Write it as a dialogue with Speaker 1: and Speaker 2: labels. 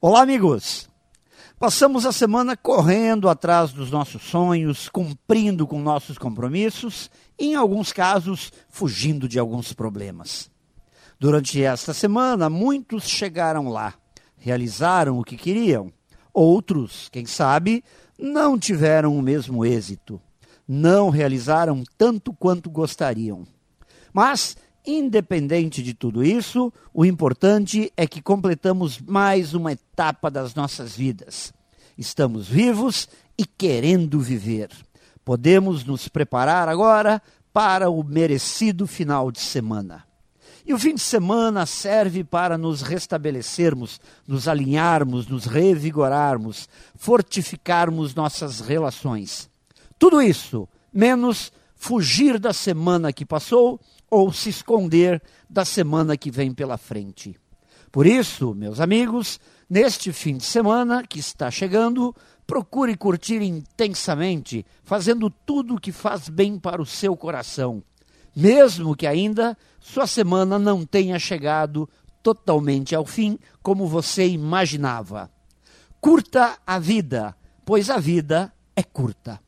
Speaker 1: Olá, amigos! Passamos a semana correndo atrás dos nossos sonhos, cumprindo com nossos compromissos e, em alguns casos, fugindo de alguns problemas. Durante esta semana, muitos chegaram lá, realizaram o que queriam. Outros, quem sabe, não tiveram o mesmo êxito, não realizaram tanto quanto gostariam. Mas Independente de tudo isso, o importante é que completamos mais uma etapa das nossas vidas. Estamos vivos e querendo viver. Podemos nos preparar agora para o merecido final de semana. E o fim de semana serve para nos restabelecermos, nos alinharmos, nos revigorarmos, fortificarmos nossas relações. Tudo isso, menos fugir da semana que passou ou se esconder da semana que vem pela frente. Por isso, meus amigos, neste fim de semana que está chegando, procure curtir intensamente, fazendo tudo o que faz bem para o seu coração, mesmo que ainda sua semana não tenha chegado totalmente ao fim como você imaginava. Curta a vida, pois a vida é curta.